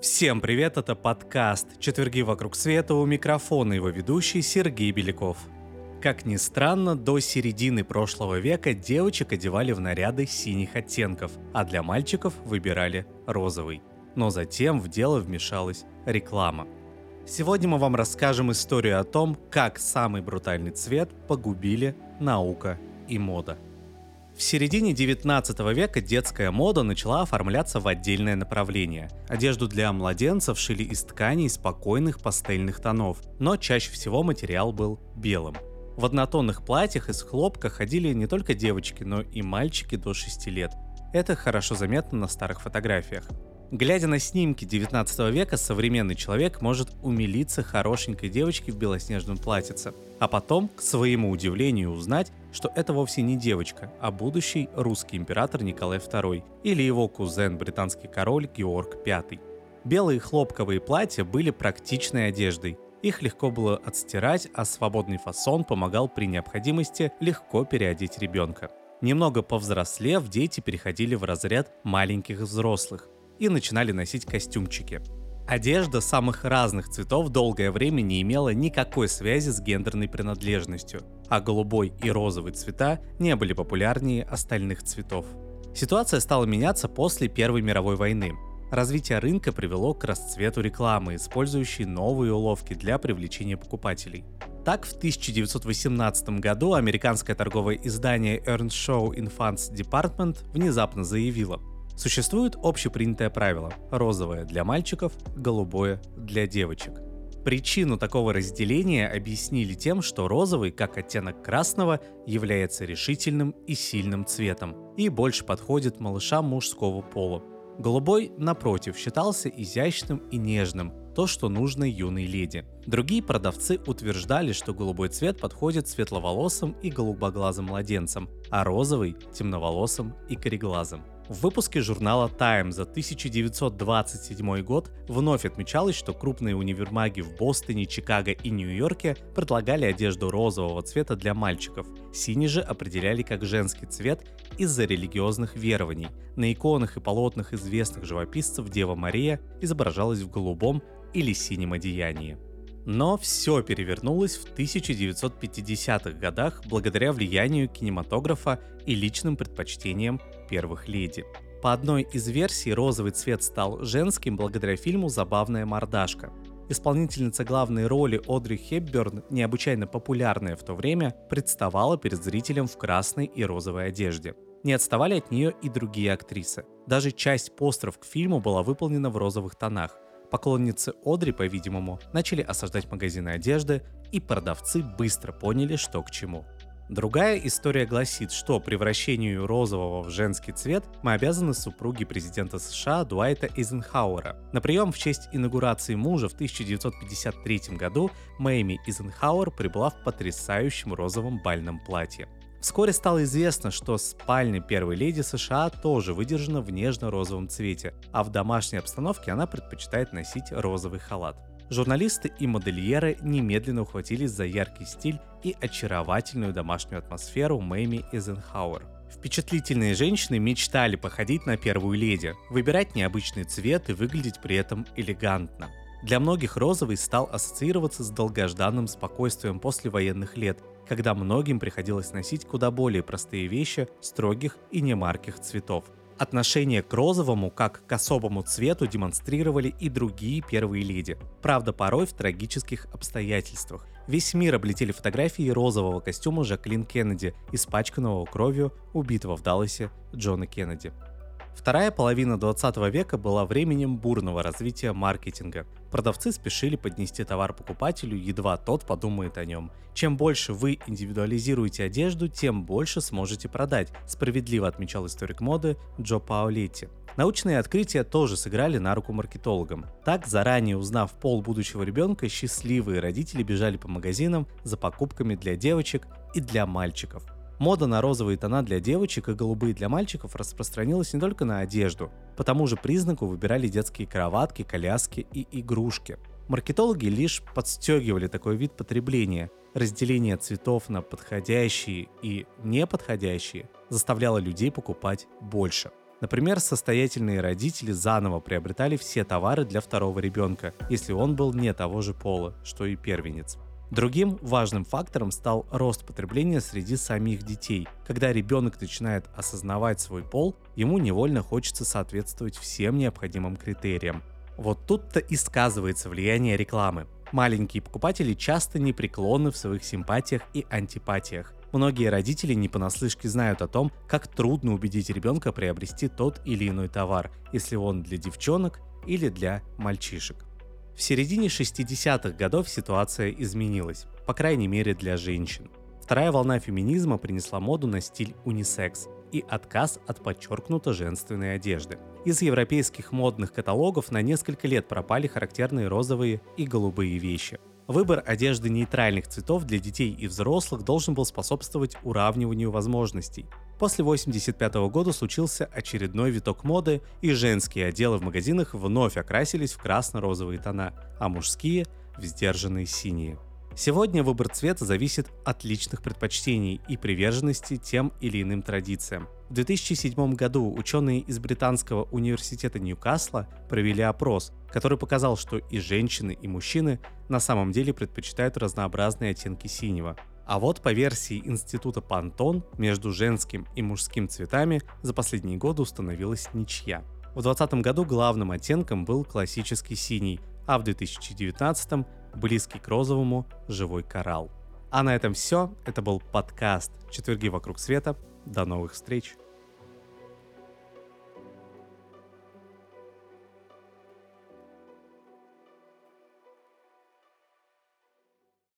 Всем привет, это подкаст «Четверги вокруг света» у микрофона его ведущий Сергей Беляков. Как ни странно, до середины прошлого века девочек одевали в наряды синих оттенков, а для мальчиков выбирали розовый. Но затем в дело вмешалась реклама. Сегодня мы вам расскажем историю о том, как самый брутальный цвет погубили наука и мода – в середине 19 века детская мода начала оформляться в отдельное направление. Одежду для младенцев шили из тканей спокойных пастельных тонов, но чаще всего материал был белым. В однотонных платьях из хлопка ходили не только девочки, но и мальчики до 6 лет. Это хорошо заметно на старых фотографиях. Глядя на снимки 19 века, современный человек может умилиться хорошенькой девочке в белоснежном платьице, а потом, к своему удивлению, узнать, что это вовсе не девочка, а будущий русский император Николай II или его кузен британский король Георг V. Белые хлопковые платья были практичной одеждой. Их легко было отстирать, а свободный фасон помогал при необходимости легко переодеть ребенка. Немного повзрослев, дети переходили в разряд маленьких взрослых и начинали носить костюмчики. Одежда самых разных цветов долгое время не имела никакой связи с гендерной принадлежностью, а голубой и розовый цвета не были популярнее остальных цветов. Ситуация стала меняться после Первой мировой войны. Развитие рынка привело к расцвету рекламы, использующей новые уловки для привлечения покупателей. Так, в 1918 году американское торговое издание Earnshaw Infants Department внезапно заявило – Существует общепринятое правило – розовое для мальчиков, голубое для девочек. Причину такого разделения объяснили тем, что розовый, как оттенок красного, является решительным и сильным цветом и больше подходит малышам мужского пола. Голубой, напротив, считался изящным и нежным, то, что нужно юной леди. Другие продавцы утверждали, что голубой цвет подходит светловолосым и голубоглазым младенцам, а розовый – темноволосым и кореглазым. В выпуске журнала Time за 1927 год вновь отмечалось, что крупные универмаги в Бостоне, Чикаго и Нью-Йорке предлагали одежду розового цвета для мальчиков. Синий же определяли как женский цвет из-за религиозных верований. На иконах и полотнах известных живописцев Дева Мария изображалась в голубом или синем одеянии. Но все перевернулось в 1950-х годах благодаря влиянию кинематографа и личным предпочтениям первых леди. По одной из версий розовый цвет стал женским благодаря фильму «Забавная мордашка». Исполнительница главной роли Одри Хепберн, необычайно популярная в то время, представала перед зрителем в красной и розовой одежде. Не отставали от нее и другие актрисы. Даже часть постеров к фильму была выполнена в розовых тонах. Поклонницы Одри, по-видимому, начали осаждать магазины одежды, и продавцы быстро поняли, что к чему. Другая история гласит, что превращению розового в женский цвет мы обязаны супруге президента США Дуайта Эйзенхауэра. На прием в честь инаугурации мужа в 1953 году Мэйми Эйзенхауэр прибыла в потрясающем розовом бальном платье. Вскоре стало известно, что спальня первой леди США тоже выдержана в нежно-розовом цвете, а в домашней обстановке она предпочитает носить розовый халат. Журналисты и модельеры немедленно ухватились за яркий стиль и очаровательную домашнюю атмосферу Мэйми Эйзенхауэр. Впечатлительные женщины мечтали походить на первую леди, выбирать необычный цвет и выглядеть при этом элегантно. Для многих розовый стал ассоциироваться с долгожданным спокойствием после военных лет, когда многим приходилось носить куда более простые вещи строгих и немарких цветов – Отношение к розовому, как к особому цвету, демонстрировали и другие первые леди. Правда, порой в трагических обстоятельствах. Весь мир облетели фотографии розового костюма Жаклин Кеннеди, испачканного кровью убитого в Далласе Джона Кеннеди. Вторая половина 20 века была временем бурного развития маркетинга. Продавцы спешили поднести товар покупателю, едва тот подумает о нем. Чем больше вы индивидуализируете одежду, тем больше сможете продать, справедливо отмечал историк моды Джо Паолетти. Научные открытия тоже сыграли на руку маркетологам. Так, заранее узнав пол будущего ребенка, счастливые родители бежали по магазинам за покупками для девочек и для мальчиков – Мода на розовые тона для девочек и голубые для мальчиков распространилась не только на одежду. По тому же признаку выбирали детские кроватки, коляски и игрушки. Маркетологи лишь подстегивали такой вид потребления. Разделение цветов на подходящие и неподходящие заставляло людей покупать больше. Например, состоятельные родители заново приобретали все товары для второго ребенка, если он был не того же пола, что и первенец. Другим важным фактором стал рост потребления среди самих детей. Когда ребенок начинает осознавать свой пол, ему невольно хочется соответствовать всем необходимым критериям. Вот тут-то и сказывается влияние рекламы. Маленькие покупатели часто непреклонны в своих симпатиях и антипатиях. Многие родители не понаслышке знают о том, как трудно убедить ребенка приобрести тот или иной товар, если он для девчонок или для мальчишек. В середине 60-х годов ситуация изменилась, по крайней мере для женщин. Вторая волна феминизма принесла моду на стиль унисекс и отказ от подчеркнуто женственной одежды. Из европейских модных каталогов на несколько лет пропали характерные розовые и голубые вещи. Выбор одежды нейтральных цветов для детей и взрослых должен был способствовать уравниванию возможностей. После 1985 года случился очередной виток моды, и женские отделы в магазинах вновь окрасились в красно-розовые тона, а мужские – в сдержанные синие. Сегодня выбор цвета зависит от личных предпочтений и приверженности тем или иным традициям. В 2007 году ученые из Британского университета Ньюкасла провели опрос, который показал, что и женщины, и мужчины на самом деле предпочитают разнообразные оттенки синего. А вот по версии института Пантон между женским и мужским цветами за последние годы установилась ничья. В 2020 году главным оттенком был классический синий, а в 2019 близкий к розовому живой коралл. А на этом все. Это был подкаст «Четверги вокруг света». До новых встреч!